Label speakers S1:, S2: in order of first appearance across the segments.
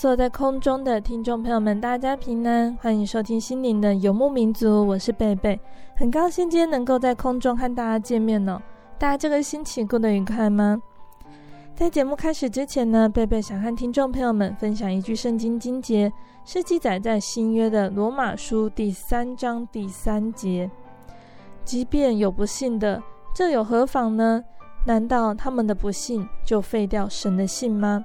S1: 坐在空中的听众朋友们，大家平安，欢迎收听心灵的游牧民族，我是贝贝，很高兴今天能够在空中和大家见面哦。大家这个星期过得愉快吗？在节目开始之前呢，贝贝想和听众朋友们分享一句圣经经节，是记载在新约的罗马书第三章第三节：即便有不信的，这有何妨呢？难道他们的不信就废掉神的信吗？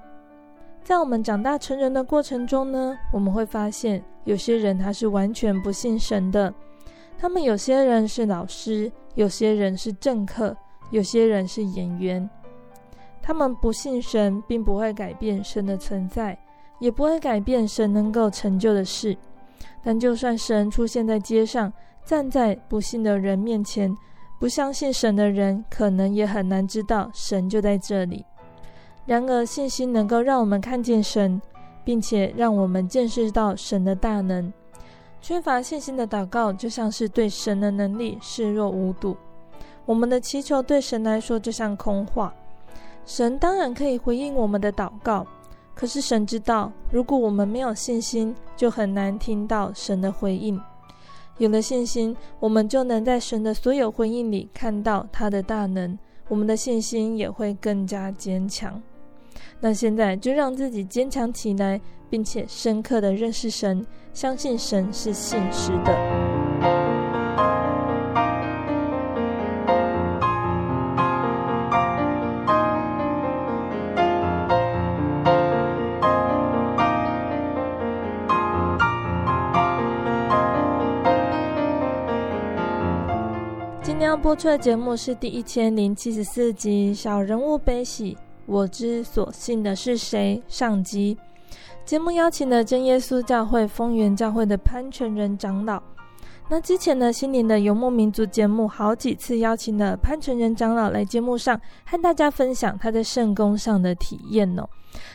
S1: 在我们长大成人的过程中呢，我们会发现有些人他是完全不信神的。他们有些人是老师，有些人是政客，有些人是演员。他们不信神，并不会改变神的存在，也不会改变神能够成就的事。但就算神出现在街上，站在不信的人面前，不相信神的人可能也很难知道神就在这里。然而，信心能够让我们看见神，并且让我们见识到神的大能。缺乏信心的祷告，就像是对神的能力视若无睹。我们的祈求对神来说就像空话。神当然可以回应我们的祷告，可是神知道，如果我们没有信心，就很难听到神的回应。有了信心，我们就能在神的所有回应里看到他的大能，我们的信心也会更加坚强。那现在就让自己坚强起来，并且深刻的认识神，相信神是信实的。今天要播出的节目是第一千零七十四集《小人物悲喜》。我之所信的是谁？上集节目邀请了真耶稣教会丰原教会的潘全仁长老。那之前呢，心灵的游牧民族节目好几次邀请了潘全仁长老来节目上和大家分享他在圣工上的体验哦。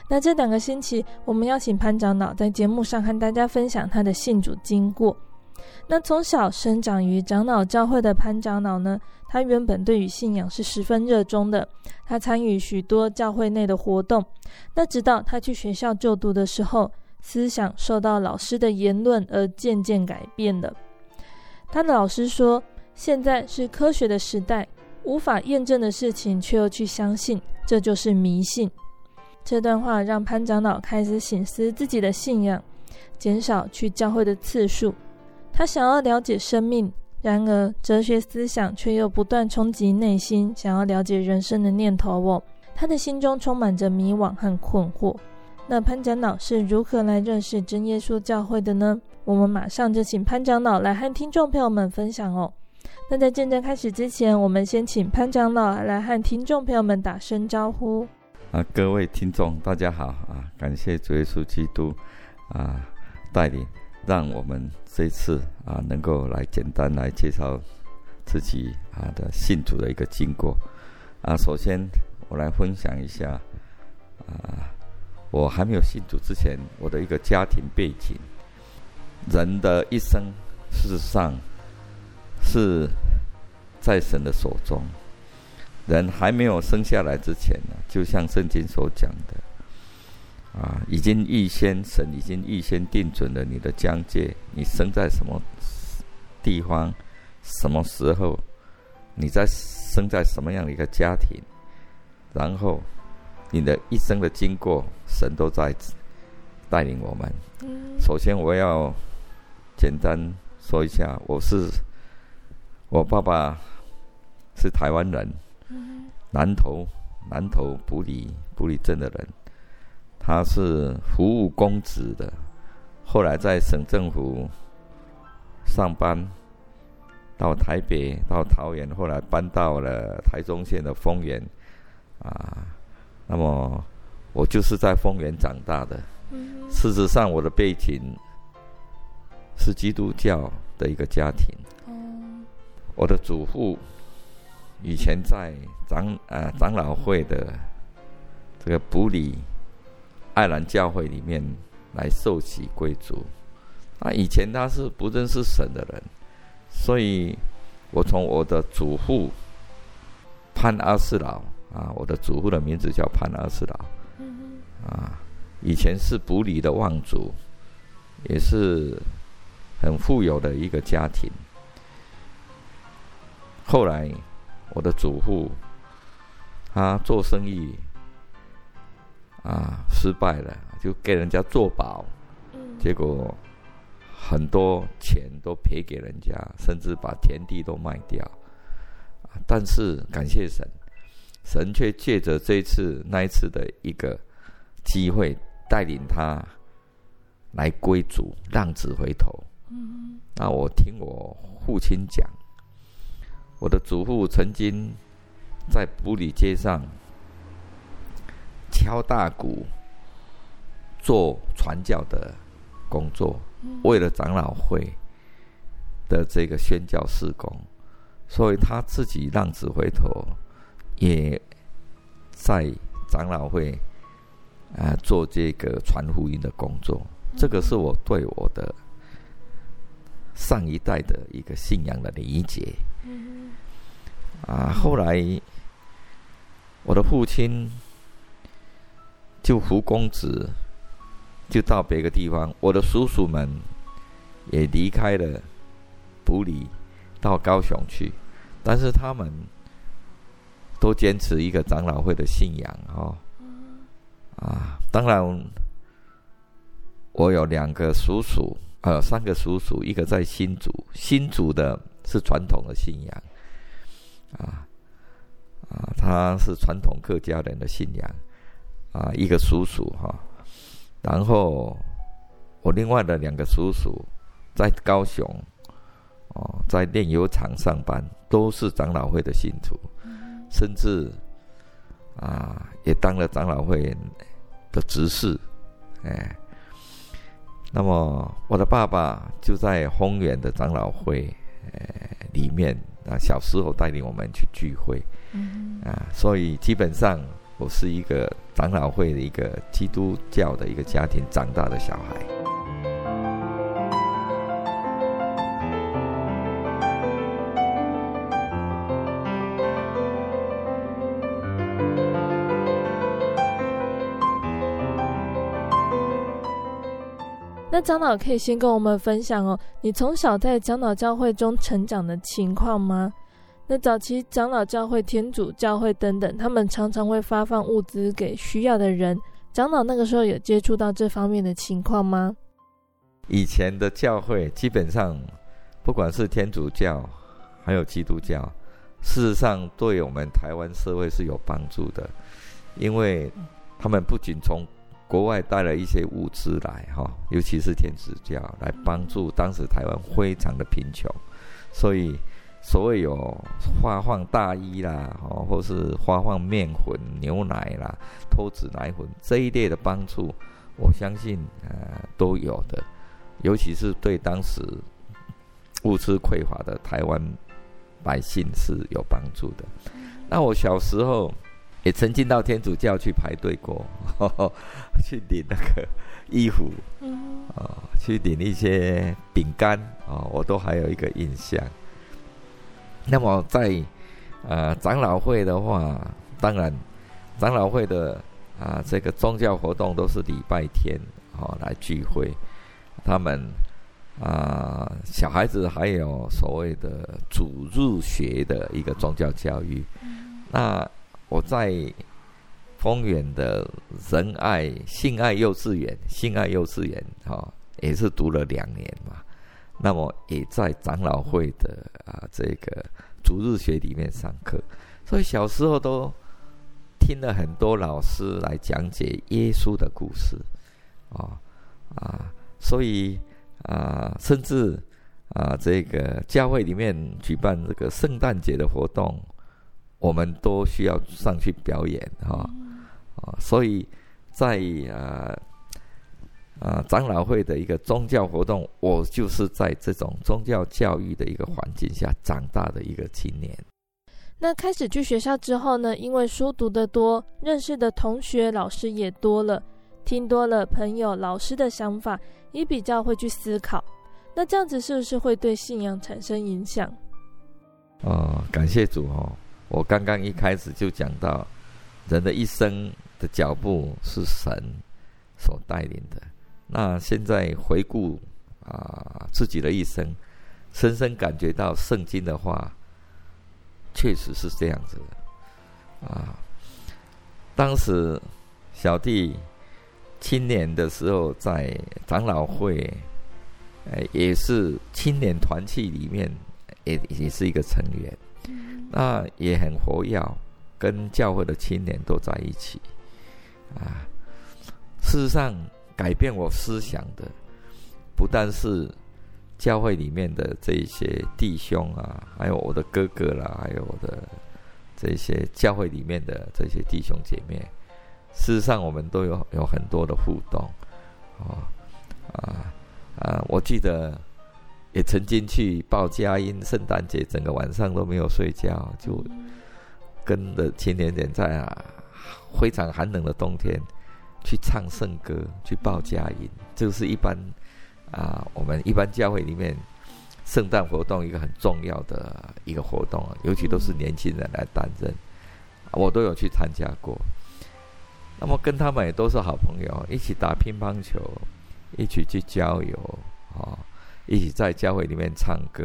S1: 那这两个星期，我们邀请潘长老在节目上和大家分享他的信主经过。那从小生长于长老教会的潘长老呢，他原本对于信仰是十分热衷的，他参与许多教会内的活动。那直到他去学校就读的时候，思想受到老师的言论而渐渐改变了。他的老师说：“现在是科学的时代，无法验证的事情却又去相信，这就是迷信。”这段话让潘长老开始省思自己的信仰，减少去教会的次数。他想要了解生命，然而哲学思想却又不断冲击内心，想要了解人生的念头哦。他的心中充满着迷惘和困惑。那潘长老是如何来认识真耶稣教会的呢？我们马上就请潘长老来和听众朋友们分享哦。那在见证开始之前，我们先请潘长老来和听众朋友们打声招呼。
S2: 啊，各位听众，大家好啊！感谢主耶稣基督啊带领。让我们这次啊，能够来简单来介绍自己啊的信主的一个经过啊。首先，我来分享一下啊，我还没有信主之前，我的一个家庭背景。人的一生，事实上是在神的手中人还没有生下来之前呢，就像圣经所讲的，啊，已经预先神已经预先定准了你的疆界，你生在什么地方，什么时候，你在生在什么样的一个家庭，然后你的一生的经过，神都在带领我们。首先，我要简单说一下，我是我爸爸是台湾人。南投南投埔里埔里镇的人，他是服务公职的，后来在省政府上班，到台北到桃园，后来搬到了台中县的丰原，啊，那么我就是在丰原长大的。事实上，我的背景是基督教的一个家庭。我的祖父。以前在长呃长老会的这个埔里爱兰教会里面来受洗归主，那，以前他是不认识神的人，所以我从我的祖父潘阿四老啊，我的祖父的名字叫潘阿四老，啊，以前是埔里的望族，也是很富有的一个家庭，后来。我的祖父，他做生意啊失败了，就给人家做保，结果很多钱都赔给人家，甚至把田地都卖掉。但是感谢神，神却借着这一次那一次的一个机会，带领他来归主，浪子回头。嗯那我听我父亲讲。我的祖父曾经在布里街上敲大鼓，做传教的工作，为了长老会的这个宣教事工，所以他自己浪子回头，也在长老会啊做这个传福音的工作。这个是我对我的上一代的一个信仰的理解。啊，后来我的父亲就胡公子，就到别个地方。我的叔叔们也离开了埔里，到高雄去。但是他们都坚持一个长老会的信仰，哦。啊，当然，我有两个叔叔，呃，三个叔叔，一个在新竹，新竹的是传统的信仰。啊啊，他是传统客家人的信仰啊，一个叔叔哈，然后我另外的两个叔叔在高雄哦，在炼油厂上班，都是长老会的信徒，甚至啊也当了长老会的执事，哎，那么我的爸爸就在丰原的长老会哎里面。啊，小时候带领我们去聚会，嗯、啊，所以基本上我是一个长老会的一个基督教的一个家庭长大的小孩。
S1: 那长老可以先跟我们分享哦，你从小在长老教会中成长的情况吗？那早期长老教会、天主教会等等，他们常常会发放物资给需要的人。长老那个时候有接触到这方面的情况吗？
S2: 以前的教会基本上，不管是天主教还有基督教，事实上对我们台湾社会是有帮助的，因为他们不仅从国外带了一些物资来，哈，尤其是天主教来帮助当时台湾非常的贫穷，所以所谓有发放大衣啦，哦，或是发放面粉、牛奶啦、脱脂奶粉这一类的帮助，我相信呃都有的，尤其是对当时物资匮乏的台湾百姓是有帮助的。那我小时候。也曾经到天主教去排队过呵呵，去领那个衣服，啊、呃，去领一些饼干啊、呃，我都还有一个印象。那么在呃，长老会的话，当然，长老会的啊、呃，这个宗教活动都是礼拜天哦来聚会，他们啊、呃，小孩子还有所谓的主入学的一个宗教教育。那我在丰原的仁爱性爱幼稚园，性爱幼稚园哈、哦，也是读了两年嘛。那么也在长老会的啊这个主日学里面上课，所以小时候都听了很多老师来讲解耶稣的故事，啊啊，所以啊，甚至啊这个教会里面举办这个圣诞节的活动，我们都需要上去表演哈啊，所以在啊。啊，长老会的一个宗教活动，我就是在这种宗教教育的一个环境下长大的一个青年。
S1: 那开始去学校之后呢，因为书读得多，认识的同学、老师也多了，听多了朋友、老师的想法，也比较会去思考。那这样子是不是会对信仰产生影响？
S2: 哦，感谢主哦！我刚刚一开始就讲到，人的一生的脚步是神所带领的。那现在回顾啊，自己的一生，深深感觉到圣经的话，确实是这样子的啊。当时小弟青年的时候，在长老会，呃，也是青年团契里面，也也是一个成员，那也很活跃，跟教会的青年都在一起啊。事实上。改变我思想的，不但是教会里面的这些弟兄啊，还有我的哥哥啦，还有我的这些教会里面的这些弟兄姐妹。事实上，我们都有有很多的互动，哦，啊啊！我记得也曾经去报佳音，圣诞节整个晚上都没有睡觉，就跟着青年人在啊非常寒冷的冬天。去唱圣歌，去报佳音，这个是一般啊，我们一般教会里面圣诞活动一个很重要的一个活动，尤其都是年轻人来担任，我都有去参加过。那么跟他们也都是好朋友，一起打乒乓球，一起去郊游，啊，一起在教会里面唱歌，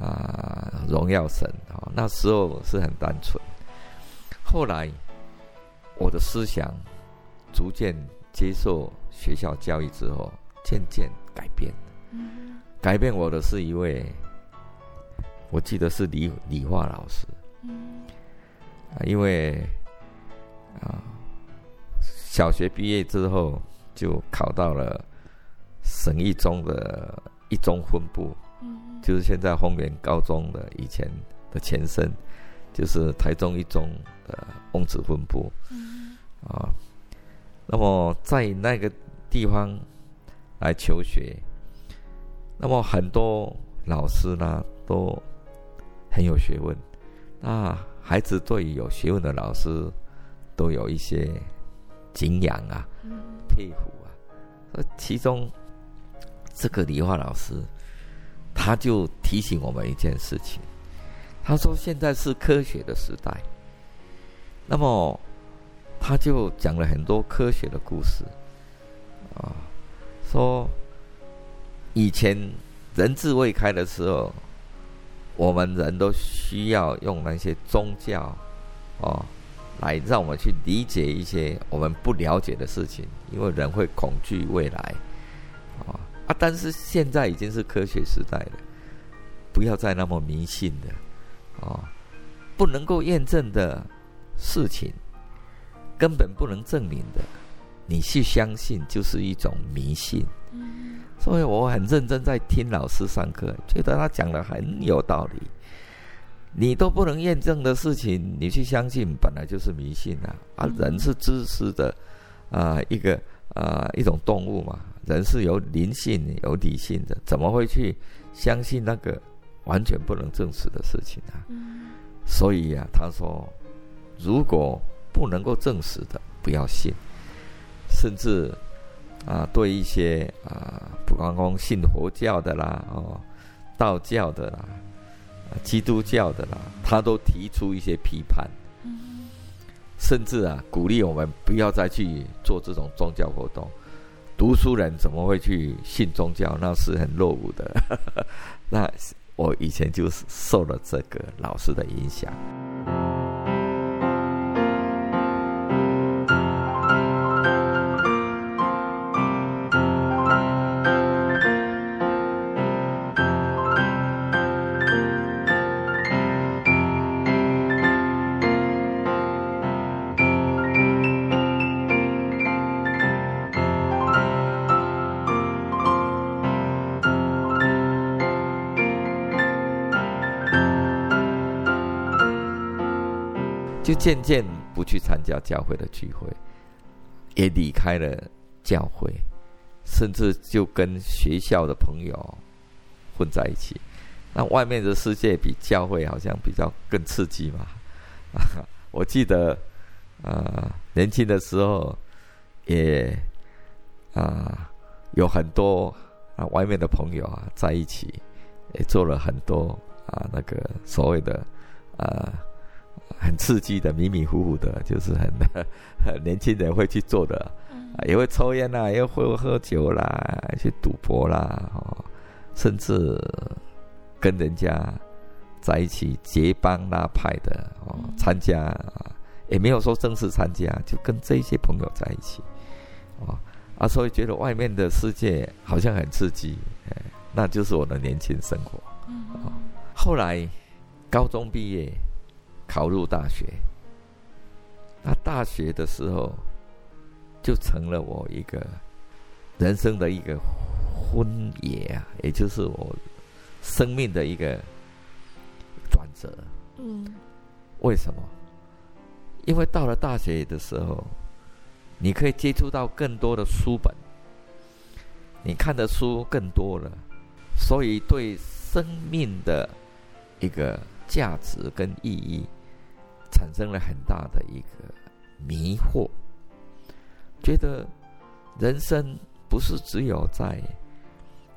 S2: 啊，荣耀神啊。那时候是很单纯，后来我的思想。逐渐接受学校教育之后，渐渐改变。改变我的是一位，我记得是理理化老师。啊，因为啊，小学毕业之后就考到了省一中的一中分部，就是现在丰原高中的以前的前身，就是台中一中的翁子分部。啊。那么在那个地方来求学，那么很多老师呢都很有学问，那孩子对于有学问的老师都有一些敬仰啊、佩服啊。其中这个理化老师他就提醒我们一件事情，他说现在是科学的时代，那么。他就讲了很多科学的故事，啊，说以前人智未开的时候，我们人都需要用那些宗教，哦，来让我们去理解一些我们不了解的事情，因为人会恐惧未来，啊啊！但是现在已经是科学时代了，不要再那么迷信的，啊，不能够验证的事情。根本不能证明的，你去相信就是一种迷信。所以我很认真在听老师上课，觉得他讲的很有道理。你都不能验证的事情，你去相信本来就是迷信啊！啊，人是自私的啊、呃，一个啊、呃、一种动物嘛，人是有灵性、有理性的，怎么会去相信那个完全不能证实的事情啊？所以呀、啊，他说如果。不能够证实的，不要信。甚至啊，对一些啊，不光光信佛教的啦，哦，道教的啦，基督教的啦，他都提出一些批判，甚至啊鼓励我们不要再去做这种宗教活动。读书人怎么会去信宗教？那是很落伍的。那我以前就是受了这个老师的影响。就渐渐不去参加教会的聚会，也离开了教会，甚至就跟学校的朋友混在一起。那外面的世界比教会好像比较更刺激嘛。我记得，啊、年轻的时候也啊、有很多啊外面的朋友啊在一起，也做了很多啊那个所谓的啊。很刺激的，迷迷糊糊的，就是很，很年轻人会去做的，也会抽烟啦，也会喝酒啦，去赌博啦，哦，甚至跟人家在一起结帮拉派的哦，参加也没有说正式参加，就跟这些朋友在一起，哦啊，所以觉得外面的世界好像很刺激，哎，那就是我的年轻生活。哦，后来高中毕业。考入大学，那大学的时候就成了我一个人生的一个婚野啊，也就是我生命的一个转折。嗯，为什么？因为到了大学的时候，你可以接触到更多的书本，你看的书更多了，所以对生命的一个价值跟意义。产生了很大的一个迷惑，觉得人生不是只有在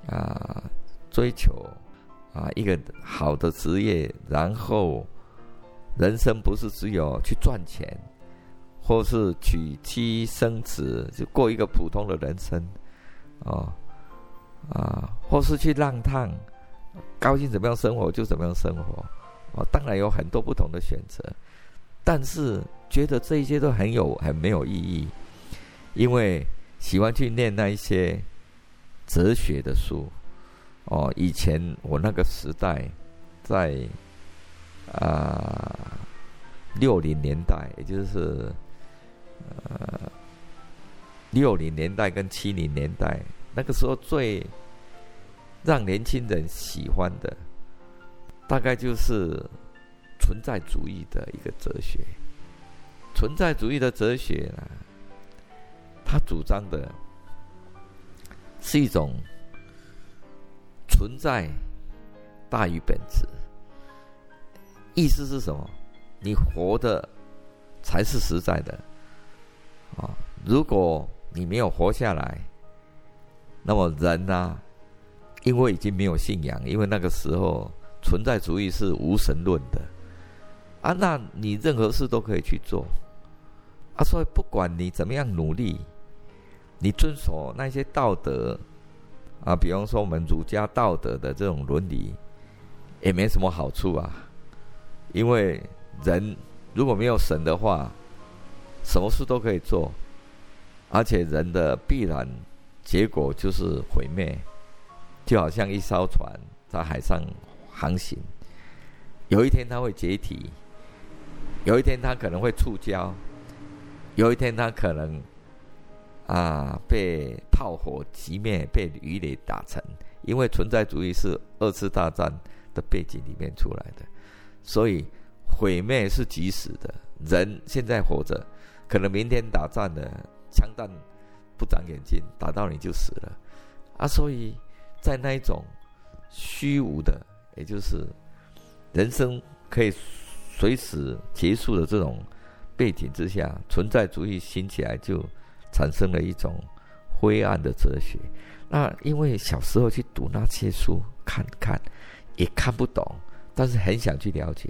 S2: 啊追求啊一个好的职业，然后人生不是只有去赚钱，或是娶妻生子就过一个普通的人生，哦啊，或是去浪荡，高兴怎么样生活就怎么样生活，哦，当然有很多不同的选择。但是觉得这一些都很有很没有意义，因为喜欢去念那一些哲学的书。哦，以前我那个时代，在啊六零年代，也就是呃六零年代跟七零年代，那个时候最让年轻人喜欢的，大概就是。存在主义的一个哲学，存在主义的哲学呢，他主张的是一种存在大于本质。意思是什么？你活的才是实在的啊！如果你没有活下来，那么人呢？因为已经没有信仰，因为那个时候存在主义是无神论的。啊，那你任何事都可以去做，啊，所以不管你怎么样努力，你遵守那些道德，啊，比方说我们儒家道德的这种伦理，也没什么好处啊，因为人如果没有神的话，什么事都可以做，而且人的必然结果就是毁灭，就好像一艘船在海上航行，有一天它会解体。有一天他可能会触礁，有一天他可能啊被炮火击灭，被鱼雷打沉。因为存在主义是二次大战的背景里面出来的，所以毁灭是即时的。人现在活着，可能明天打仗的枪弹不长眼睛，打到你就死了啊！所以在那一种虚无的，也就是人生可以。随时结束的这种背景之下，存在主义兴起来，就产生了一种灰暗的哲学。那因为小时候去读那些书，看看也看不懂，但是很想去了解，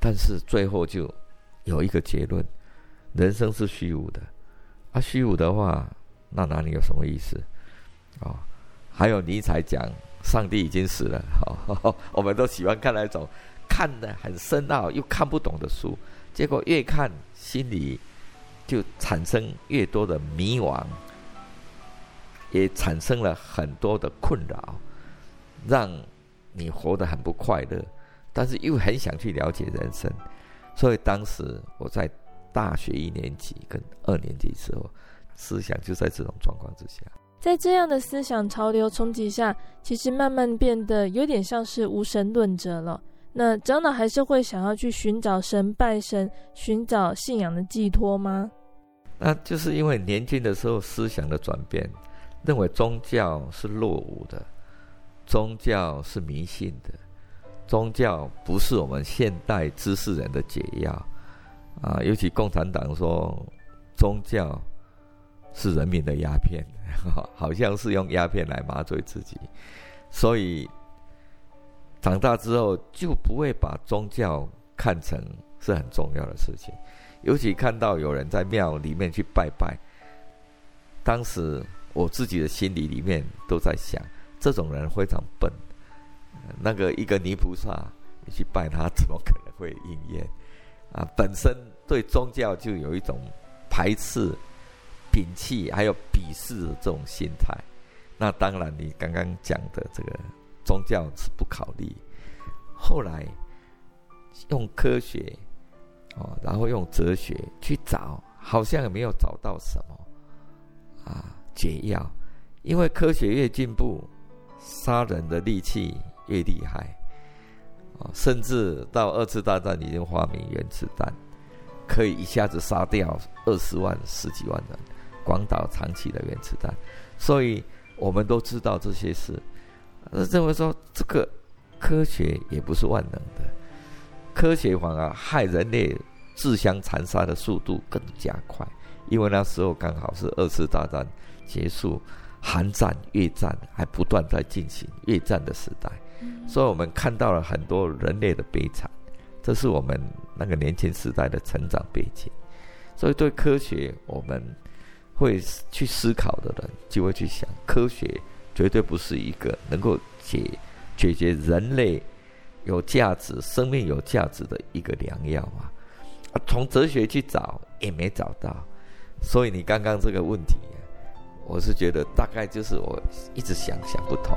S2: 但是最后就有一个结论：人生是虚无的。啊，虚无的话，那哪里有什么意思？哦，还有尼采讲上帝已经死了。哦，我们都喜欢看那种看的很深奥又看不懂的书，结果越看心里就产生越多的迷惘，也产生了很多的困扰，让你活得很不快乐，但是又很想去了解人生。所以当时我在。大学一年级跟二年级时候，思想就在这种状况之下，
S1: 在这样的思想潮流冲击下，其实慢慢变得有点像是无神论者了。那长老还是会想要去寻找神、拜神，寻找信仰的寄托吗？
S2: 那就是因为年轻的时候思想的转变，认为宗教是落伍的，宗教是迷信的，宗教不是我们现代知识人的解药。啊，尤其共产党说宗教是人民的鸦片，好像是用鸦片来麻醉自己，所以长大之后就不会把宗教看成是很重要的事情。尤其看到有人在庙里面去拜拜，当时我自己的心里里面都在想，这种人非常笨。那个一个泥菩萨，你去拜他，怎么可能会应验？啊，本身对宗教就有一种排斥、摒弃，还有鄙视的这种心态。那当然，你刚刚讲的这个宗教是不考虑。后来用科学，哦，然后用哲学去找，好像也没有找到什么啊解药。因为科学越进步，杀人的利器越厉害。甚至到二次大战已经发明原子弹，可以一下子杀掉二十万、十几万人。广岛、长崎的原子弹，所以我们都知道这些事。认为说这个科学也不是万能的，科学反而害人类自相残杀的速度更加快。因为那时候刚好是二次大战结束，韩战、越战还不断在进行，越战的时代。所以我们看到了很多人类的悲惨，这是我们那个年轻时代的成长背景。所以对科学，我们会去思考的人，就会去想，科学绝对不是一个能够解解决人类有价值、生命有价值的一个良药啊！从哲学去找也没找到。所以你刚刚这个问题，我是觉得大概就是我一直想想不通。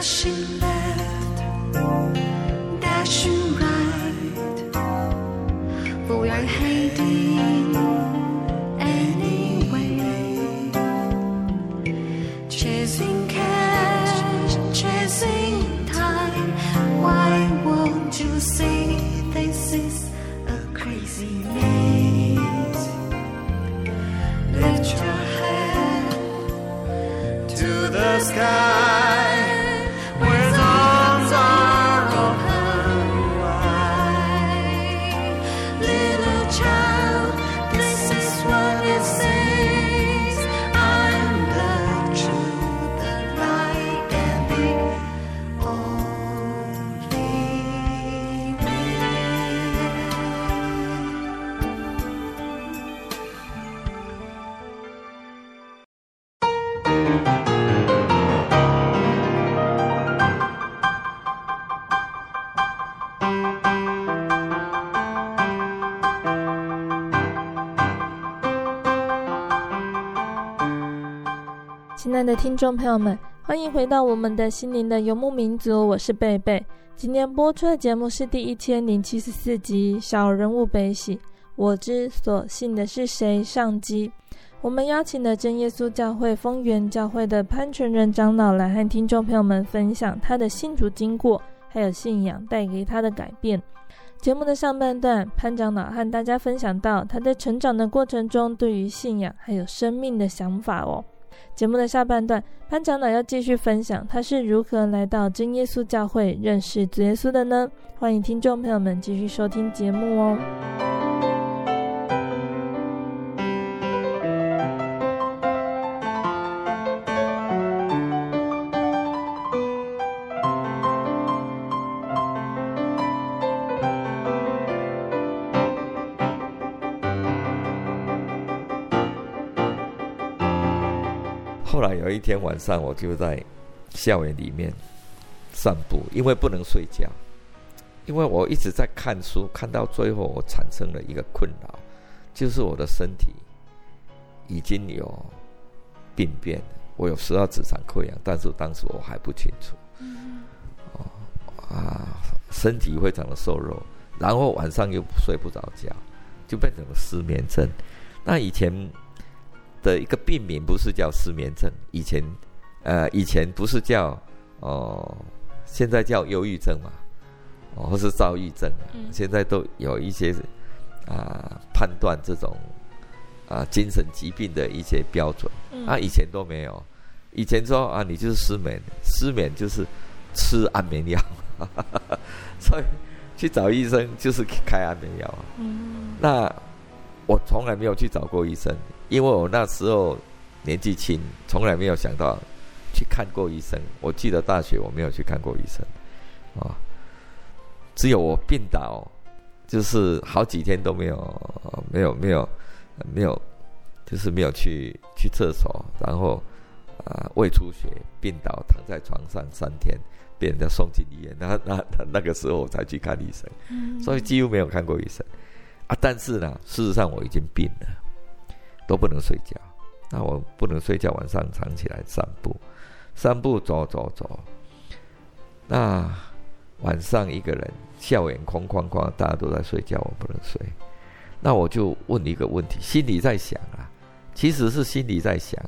S1: 心的听众朋友们，欢迎回到我们的心灵的游牧民族，我是贝贝。今天播出的节目是第一千零七十四集《小人物悲喜》，我之所信的是谁？上集，我们邀请了真耶稣教会丰源教会的潘全仁长老来和听众朋友们分享他的信主经过，还有信仰带给他的改变。节目的上半段，潘长老和大家分享到他在成长的过程中对于信仰还有生命的想法哦。节目的下半段，潘长老要继续分享他是如何来到真耶稣教会认识主耶稣的呢？欢迎听众朋友们继续收听节目哦。
S2: 后来有一天晚上，我就在校园里面散步，因为不能睡觉，因为我一直在看书，看到最后，我产生了一个困扰，就是我的身体已经有病变，我有十二指肠溃疡，但是当时我还不清楚。哦啊，身体非常的瘦弱，然后晚上又睡不着觉，就变成了失眠症。那以前。的一个病名不是叫失眠症，以前，呃，以前不是叫哦、呃，现在叫忧郁症嘛，哦，或是躁郁症，嗯、现在都有一些啊、呃、判断这种啊、呃、精神疾病的一些标准，嗯、啊，以前都没有，以前说啊，你就是失眠，失眠就是吃安眠药，所以去找医生就是开安眠药，嗯，那我从来没有去找过医生。因为我那时候年纪轻，从来没有想到去看过医生。我记得大学我没有去看过医生，啊，只有我病倒，就是好几天都没有、没有、没有、没有，就是没有去去厕所，然后啊胃出血，病倒躺在床上三天，被人家送进医院。那那那那个时候我才去看医生，所以几乎没有看过医生啊。但是呢，事实上我已经病了。都不能睡觉，那我不能睡觉，晚上常起来散步，散步走走走。那晚上一个人，校园空旷旷，大家都在睡觉，我不能睡。那我就问一个问题，心里在想啊，其实是心里在想。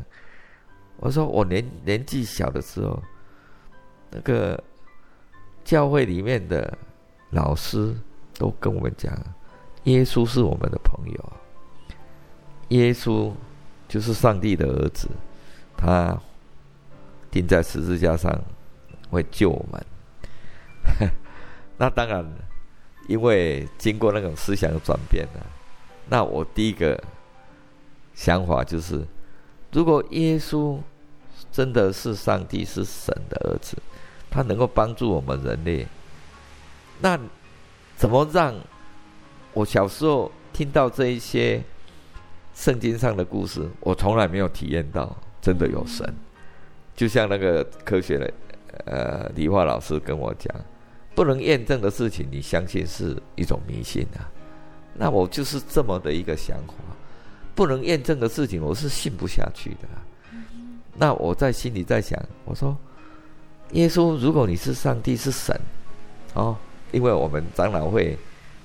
S2: 我说我年年纪小的时候，那个教会里面的老师都跟我们讲，耶稣是我们的朋友。耶稣就是上帝的儿子，他钉在十字架上会救我们。那当然，因为经过那种思想的转变了，那我第一个想法就是，如果耶稣真的是上帝，是神的儿子，他能够帮助我们人类，那怎么让我小时候听到这一些？圣经上的故事，我从来没有体验到真的有神。就像那个科学的呃理化老师跟我讲，不能验证的事情，你相信是一种迷信啊。那我就是这么的一个想法，不能验证的事情，我是信不下去的。那我在心里在想，我说，耶稣，如果你是上帝是神，哦，因为我们长老会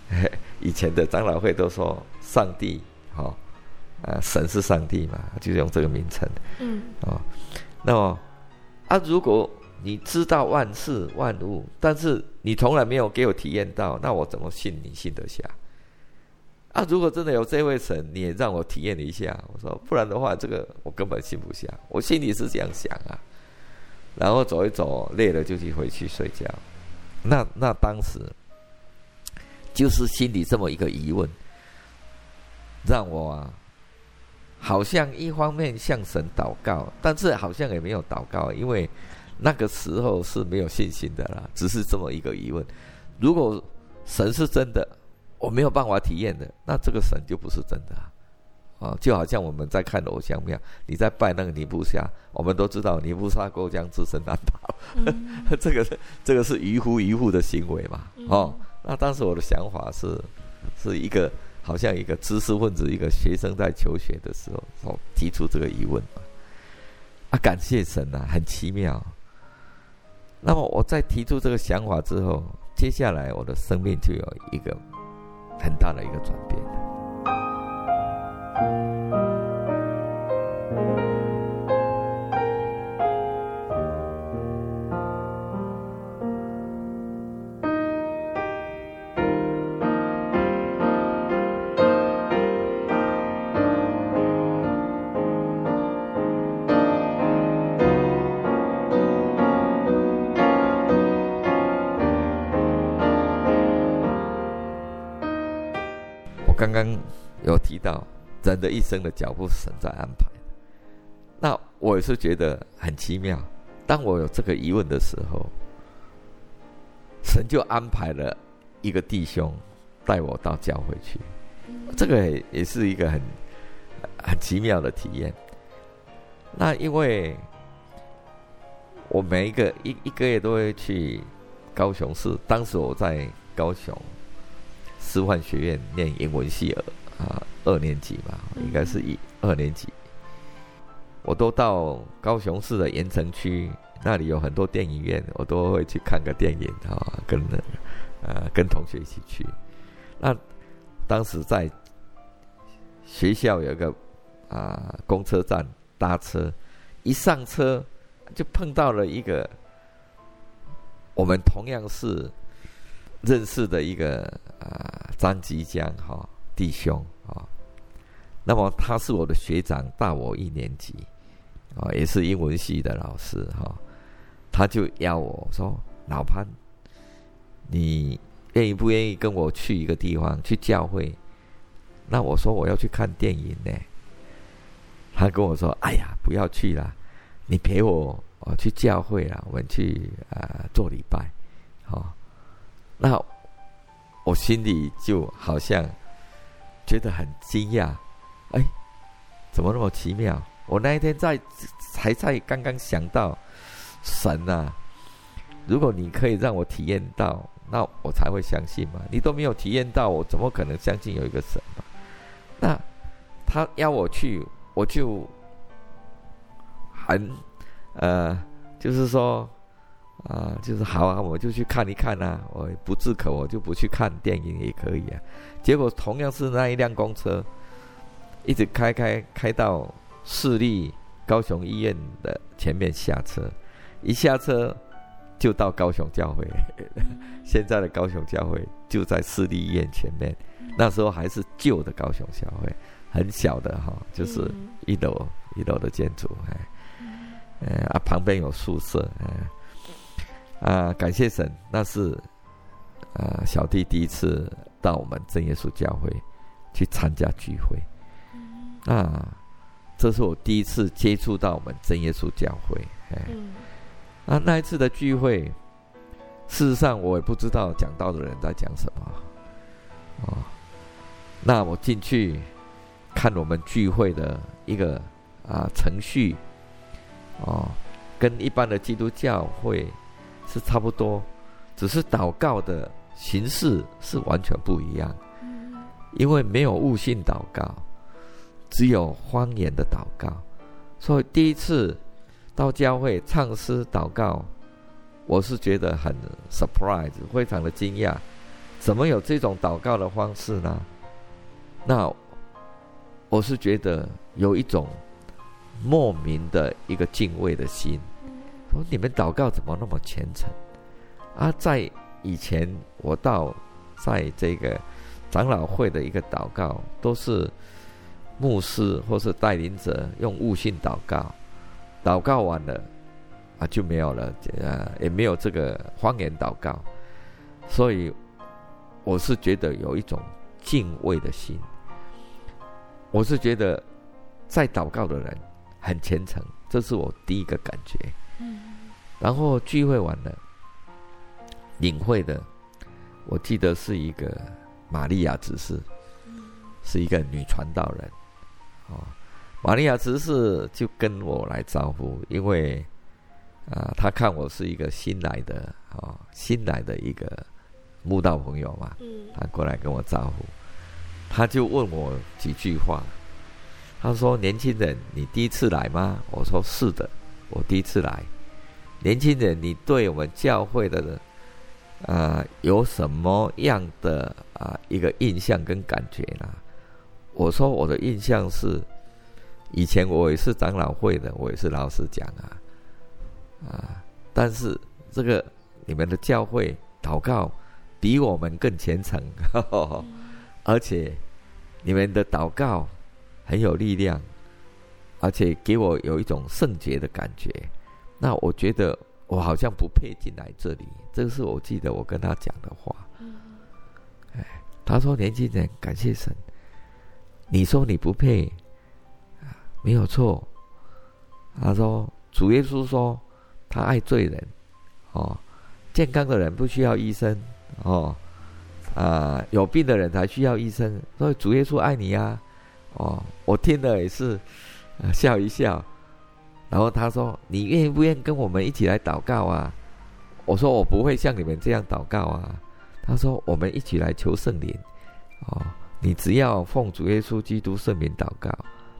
S2: 以前的长老会都说上帝，哦。啊，神是上帝嘛，就用这个名称。嗯。哦，那么啊，如果你知道万事万物，但是你从来没有给我体验到，那我怎么信你信得下？啊，如果真的有这位神，你也让我体验一下。我说，不然的话，这个我根本信不下。我心里是这样想啊，然后走一走，累了就去回去睡觉。那那当时就是心里这么一个疑问，让我啊。好像一方面向神祷告，但是好像也没有祷告，因为那个时候是没有信心的啦，只是这么一个疑问。如果神是真的，我没有办法体验的，那这个神就不是真的啊！啊，就好像我们在看偶像庙，你在拜那个尼布夏，我们都知道尼布夏过江自身难保，嗯、这 个这个是愚夫愚妇的行为嘛？哦，那当时我的想法是是一个。好像一个知识分子，一个学生在求学的时候，哦，提出这个疑问啊，感谢神呐、啊，很奇妙。那么我在提出这个想法之后，接下来我的生命就有一个很大的一个转变。刚刚有提到人的一生的脚步，神在安排。那我也是觉得很奇妙。当我有这个疑问的时候，神就安排了一个弟兄带我到教会去。这个也是一个很很奇妙的体验。那因为我每一个一一个月都会去高雄市，当时我在高雄。师范学院念英文系啊，二年级吧，应该是一二年级。我都到高雄市的盐城区，那里有很多电影院，我都会去看个电影啊，跟呃跟同学一起去。那当时在学校有一个啊公车站搭车，一上车就碰到了一个我们同样是认识的一个。啊，张吉江哈弟兄啊，那么他是我的学长，大我一年级啊，也是英文系的老师哈。他就邀我说：“老潘，你愿意不愿意跟我去一个地方去教会？”那我说：“我要去看电影呢。”他跟我说：“哎呀，不要去了，你陪我我去教会了，我们去啊做礼拜。”好，那。我心里就好像觉得很惊讶，哎，怎么那么奇妙？我那一天在才在刚刚想到，神啊，如果你可以让我体验到，那我才会相信嘛。你都没有体验到，我怎么可能相信有一个神？那他要我去，我就很呃，就是说。啊，就是好啊，我就去看一看啊。我不自可，我就不去看电影也可以啊。结果同样是那一辆公车，一直开开开到市立高雄医院的前面下车，一下车就到高雄教会。现在的高雄教会就在市立医院前面，那时候还是旧的高雄教会，很小的哈，就是一楼一楼的建筑，哎，啊，旁边有宿舍，哎。啊，感谢神，那是啊，小弟第一次到我们真耶稣教会去参加聚会。啊，这是我第一次接触到我们真耶稣教会。哎，啊，那一次的聚会，事实上我也不知道讲道的人在讲什么。哦，那我进去看我们聚会的一个啊程序，哦，跟一般的基督教会。是差不多，只是祷告的形式是完全不一样。因为没有悟性祷告，只有方言的祷告。所以第一次到教会唱诗祷告，我是觉得很 surprise，非常的惊讶，怎么有这种祷告的方式呢？那我是觉得有一种莫名的一个敬畏的心。说你们祷告怎么那么虔诚？啊，在以前我到在这个长老会的一个祷告，都是牧师或是带领者用悟性祷告，祷告完了啊就没有了，呃，也没有这个方言祷告，所以我是觉得有一种敬畏的心，我是觉得在祷告的人很虔诚，这是我第一个感觉。然后聚会完了。领会的，我记得是一个玛利亚执事，是一个女传道人。哦，玛利亚执事就跟我来招呼，因为啊，他看我是一个新来的哦，新来的一个慕道朋友嘛，他过来跟我招呼，他就问我几句话。他说：“年轻人，你第一次来吗？”我说：“是的，我第一次来。”年轻人，你对我们教会的人。啊、有什么样的啊、一个印象跟感觉呢？我说我的印象是，以前我也是长老会的，我也是老师讲啊，啊，但是这个你们的教会祷告比我们更虔诚，呵 呵而且你们的祷告很有力量，而且给我有一种圣洁的感觉。那我觉得。我好像不配进来这里，这个是我记得我跟他讲的话。哎，他说：“年轻人，感谢神。你说你不配，没有错。他说主耶稣说他爱罪人，哦，健康的人不需要医生，哦，啊，有病的人才需要医生。所以主耶稣爱你呀，哦，我听了也是笑一笑。”然后他说：“你愿不愿意跟我们一起来祷告啊？”我说：“我不会像你们这样祷告啊。”他说：“我们一起来求圣灵。”哦，你只要奉主耶稣基督圣名祷告，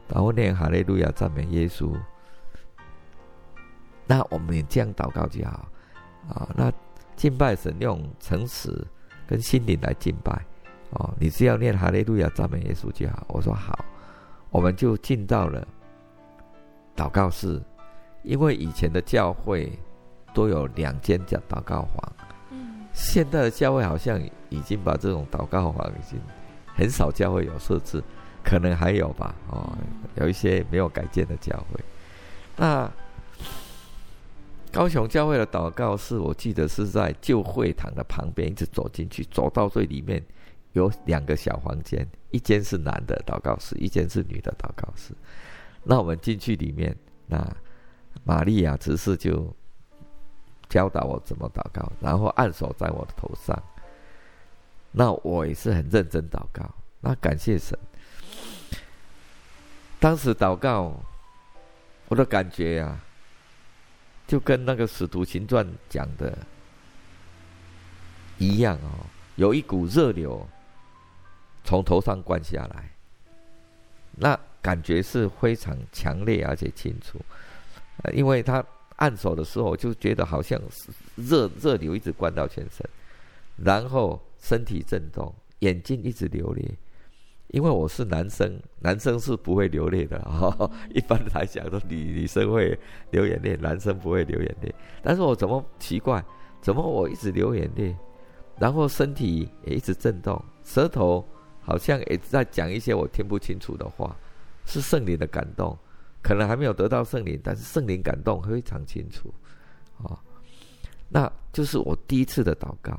S2: 然后念哈利路亚赞美耶稣。那我们也这样祷告就好啊。那敬拜神用诚实跟心灵来敬拜哦。你只要念哈利路亚赞美耶稣就好。我说好，我们就进到了。祷告室，因为以前的教会都有两间叫祷告房，嗯，现在的教会好像已经把这种祷告房已经很少教会有设置，可能还有吧，哦，有一些没有改建的教会。那高雄教会的祷告室，我记得是在旧会堂的旁边，一直走进去，走到最里面有两个小房间，一间是男的祷告室，一间是女的祷告室。那我们进去里面，那玛利亚执事就教导我怎么祷告，然后按手在我的头上。那我也是很认真祷告。那感谢神，当时祷告，我的感觉呀、啊，就跟那个《使徒行传》讲的一样哦，有一股热流从头上灌下来。那。感觉是非常强烈而且清楚，因为他按手的时候，就觉得好像热热流一直灌到全身，然后身体震动，眼睛一直流泪。因为我是男生，男生是不会流泪的哈、哦。一般来讲，都女女生会流眼泪，男生不会流眼泪。但是我怎么奇怪？怎么我一直流眼泪？然后身体也一直震动，舌头好像也在讲一些我听不清楚的话。是圣灵的感动，可能还没有得到圣灵，但是圣灵感动非常清楚，哦，那就是我第一次的祷告。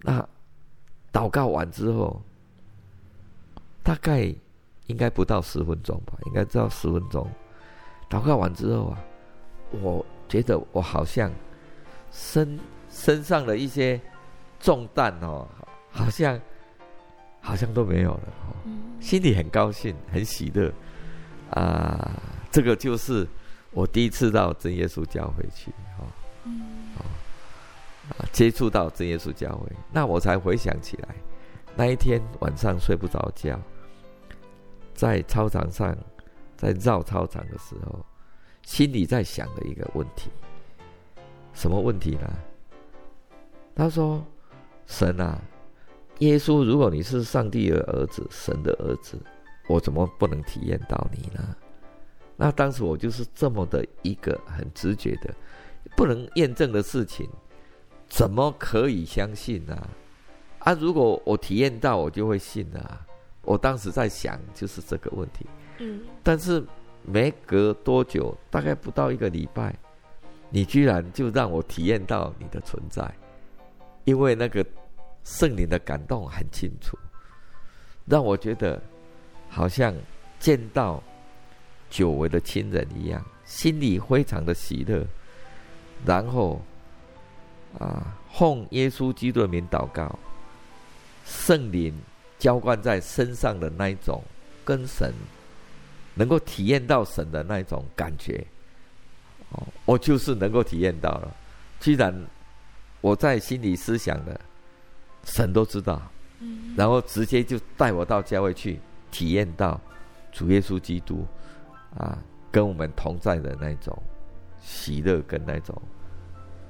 S2: 那祷告完之后，大概应该不到十分钟吧，应该知道十分钟。祷告完之后啊，我觉得我好像身身上的一些重担哦，好像。好像都没有了，心里很高兴，很喜乐啊！这个就是我第一次到真耶稣教会去，哈，啊，接触到真耶稣教会，那我才回想起来，那一天晚上睡不着觉，在操场上，在绕操场的时候，心里在想的一个问题，什么问题呢？他说：“神啊。”耶稣，如果你是上帝的儿子，神的儿子，我怎么不能体验到你呢？那当时我就是这么的一个很直觉的，
S3: 不能验证的事情，怎么可以相信呢？啊，如果我体验到，我就会信了啊。我当时在想，就是这个问题。嗯，但是没隔多久，大概不到一个礼拜，你居然就让我体验到你的存在，因为那个圣灵的感动很清楚，让我觉得好像见到久违的亲人一样，心里非常的喜乐。然后啊，奉耶稣基督的名祷告，圣灵。浇灌在身上的那一种，跟神能够体验到神的那一种感觉，哦，我就是能够体验到了。既然我在心里思想的，神都知道，然后直接就带我到教会去体验到主耶稣基督啊，跟我们同在的那种喜乐跟那种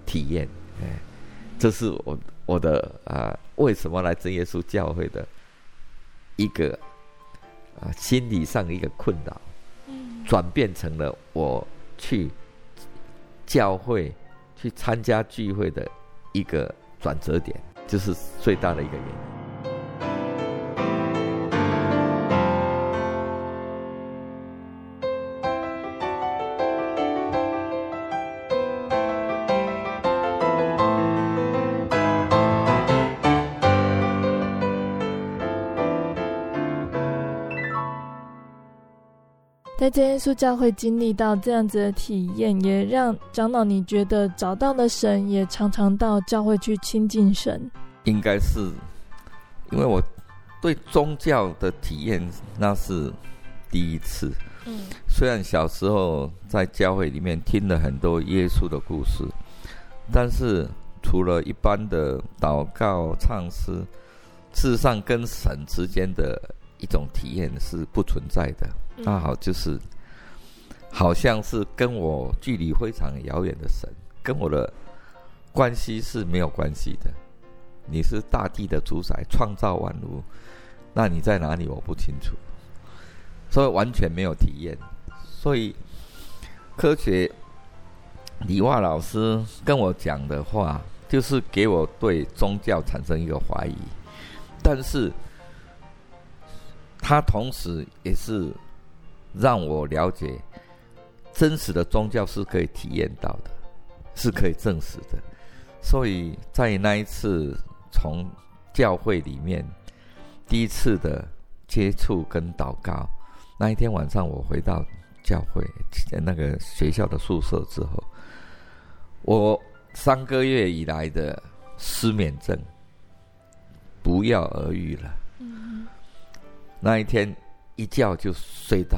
S3: 体验。哎，这是我我的啊，为什么来真耶稣教会的？一个啊，心理上的一个困扰，转变成了我去教会去参加聚会的一个转折点，就是最大的一个原因。
S1: 在真耶稣教会经历到这样子的体验，也让长老你觉得找到了神，也常常到教会去亲近神。
S2: 应该是因为我对宗教的体验那是第一次。嗯，虽然小时候在教会里面听了很多耶稣的故事，但是除了一般的祷告、唱诗，事实上跟神之间的一种体验是不存在的。那好，就是好像是跟我距离非常遥远的神，跟我的关系是没有关系的。你是大地的主宰，创造万物，那你在哪里？我不清楚，所以完全没有体验。所以科学理化老师跟我讲的话，就是给我对宗教产生一个怀疑，但是他同时也是。让我了解，真实的宗教是可以体验到的，是可以证实的。所以在那一次从教会里面第一次的接触跟祷告，那一天晚上我回到教会那个学校的宿舍之后，我三个月以来的失眠症不药而愈了。那一天。一觉就睡到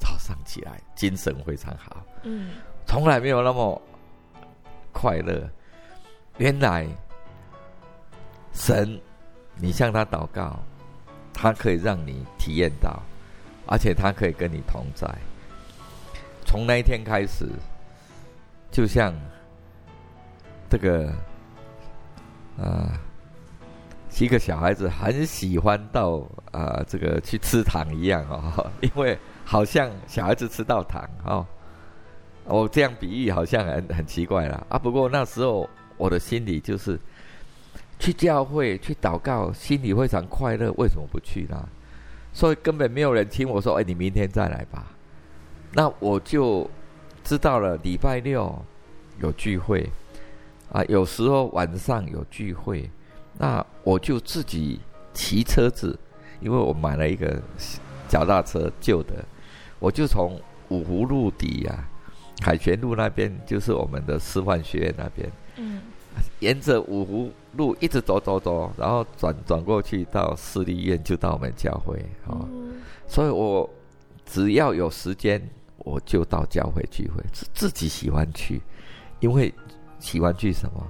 S2: 早上起来，精神非常好。嗯，从来没有那么快乐。原来神，你向他祷告，他可以让你体验到，而且他可以跟你同在。从那一天开始，就像这个啊。呃一个小孩子很喜欢到啊、这个去吃糖一样哦，因为好像小孩子吃到糖哦。我这样比喻好像很很奇怪啦啊。不过那时候我的心里就是去教会去祷告，心里非常快乐。为什么不去呢？所以根本没有人听我说：“哎，你明天再来吧。”那我就知道了，礼拜六有聚会啊，有时候晚上有聚会。那我就自己骑车子，因为我买了一个脚踏车旧的，我就从五湖路底呀、啊，凯旋路那边就是我们的师范学院那边，嗯，沿着五湖路一直走走走，然后转转过去到私立医院，就到我们教会哦。嗯、所以我只要有时间，我就到教会聚会，自自己喜欢去，因为喜欢去什么？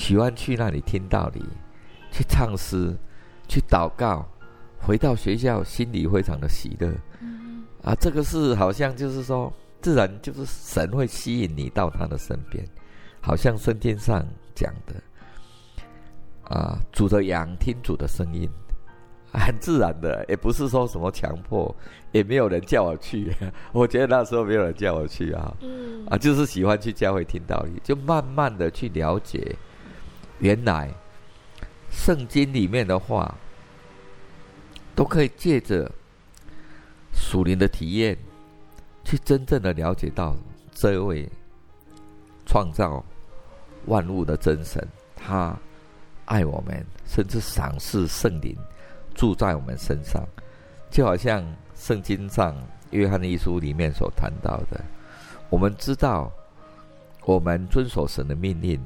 S2: 喜欢去那里听道理，去唱诗，去祷告，回到学校心里非常的喜乐。嗯、啊，这个是好像就是说，自然就是神会吸引你到他的身边，好像圣经上讲的，啊，主的羊听主的声音，很自然的，也不是说什么强迫，也没有人叫我去。我觉得那时候没有人叫我去啊，嗯、啊，就是喜欢去教会听道理，就慢慢的去了解，原来圣经里面的话，都可以借着属灵的体验，去真正的了解到这位创造万物的真神，他爱我们，甚至赏赐圣灵。住在我们身上，就好像圣经上约翰的一书里面所谈到的，我们知道，我们遵守神的命令，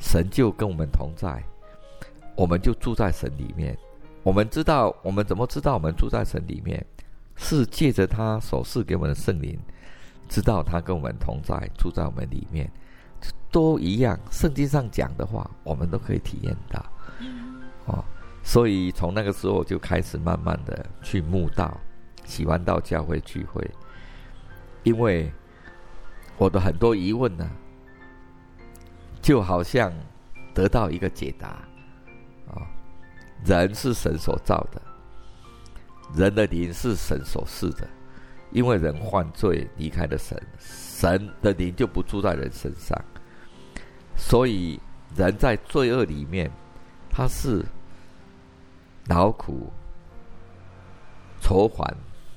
S2: 神就跟我们同在，我们就住在神里面。我们知道，我们怎么知道我们住在神里面？是借着他所赐给我们的圣灵，知道他跟我们同在，住在我们里面，都一样。圣经上讲的话，我们都可以体验到。哦。所以从那个时候就开始慢慢的去慕道，喜欢到教会聚会，因为我的很多疑问呢、啊，就好像得到一个解答啊。人是神所造的，人的灵是神所赐的，因为人犯罪离开了神，神的灵就不住在人身上，所以人在罪恶里面，他是。劳苦愁烦，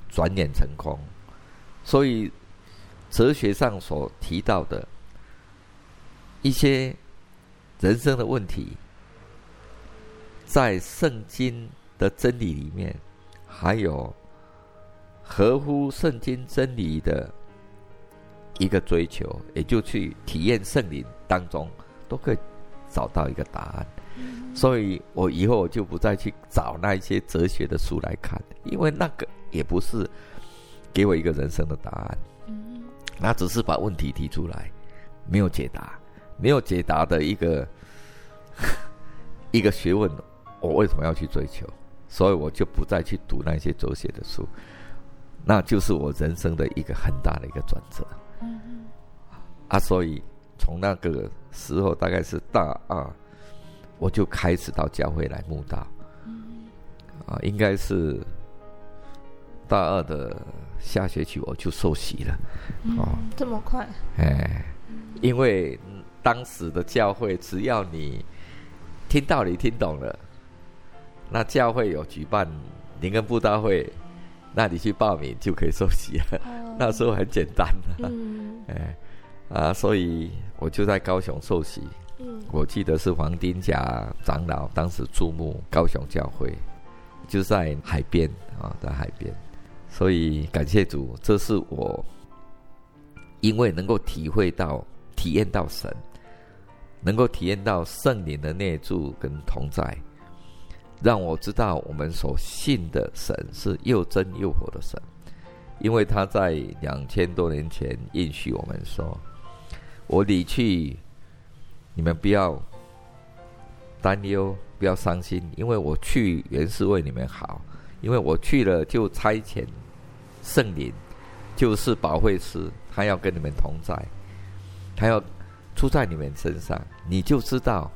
S2: 转眼成空。所以，哲学上所提到的一些人生的问题，在圣经的真理里面，还有合乎圣经真理的一个追求，也就去体验圣灵当中，都可以找到一个答案。所以我以后我就不再去找那一些哲学的书来看，因为那个也不是给我一个人生的答案。那只是把问题提出来，没有解答，没有解答的一个 一个学问，我为什么要去追求？所以我就不再去读那些哲学的书，那就是我人生的一个很大的一个转折。啊，所以从那个时候，大概是大二。我就开始到教会来慕道，啊，应该是大二的下学期我就受洗了，哦，
S1: 这么快？
S2: 哎，因为当时的教会，只要你听道理听懂了，那教会有举办灵恩布道会，那你去报名就可以受洗了。那时候很简单的，哎，啊，所以我就在高雄受洗。我记得是黄丁甲长老当时注目高雄教会，就在海边啊，在海边，所以感谢主，这是我因为能够体会到、体验到神，能够体验到圣灵的内住跟同在，让我知道我们所信的神是又真又活的神，因为他在两千多年前应许我们说：“我离去。”你们不要担忧，不要伤心，因为我去原是为你们好，因为我去了就差遣圣灵，就是保惠师，他要跟你们同在，他要住在你们身上，你就知道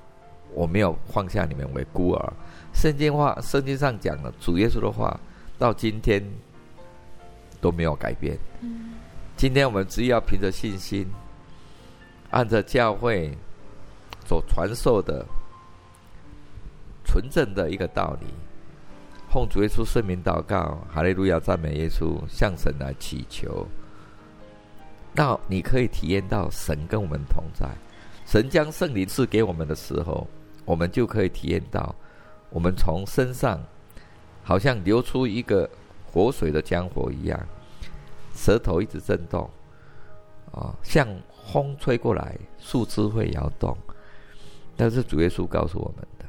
S2: 我没有放下你们为孤儿。圣经话，圣经上讲了，主耶稣的话到今天都没有改变。今天我们只要凭着信心，按照教会。所传授的纯正的一个道理，奉主耶稣圣名祷告，哈利路亚，赞美耶稣，向神来祈求。到你可以体验到神跟我们同在，神将圣灵赐给我们的时候，我们就可以体验到，我们从身上好像流出一个活水的江河一样，舌头一直震动，啊，像风吹过来，树枝会摇动。但是主耶稣告诉我们的，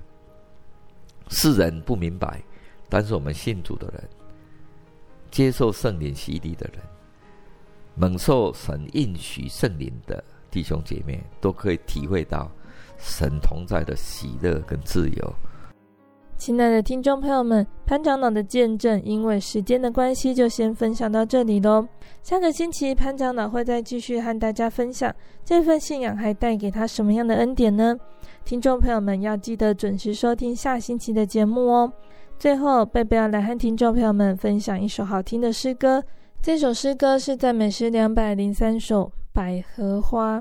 S2: 世人不明白，但是我们信主的人，接受圣灵洗礼的人，蒙受神应许圣灵的弟兄姐妹，都可以体会到神同在的喜乐跟自由。
S1: 亲爱的听众朋友们，潘长老的见证，因为时间的关系，就先分享到这里喽。下个星期，潘长老会再继续和大家分享这份信仰还带给他什么样的恩典呢？听众朋友们要记得准时收听下星期的节目哦。最后，贝贝要来和听众朋友们分享一首好听的诗歌。这首诗歌是赞美诗两百零三首《百合花》。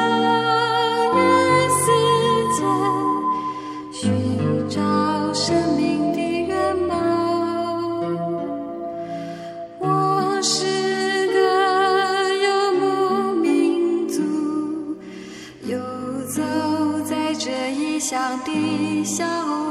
S4: 笑。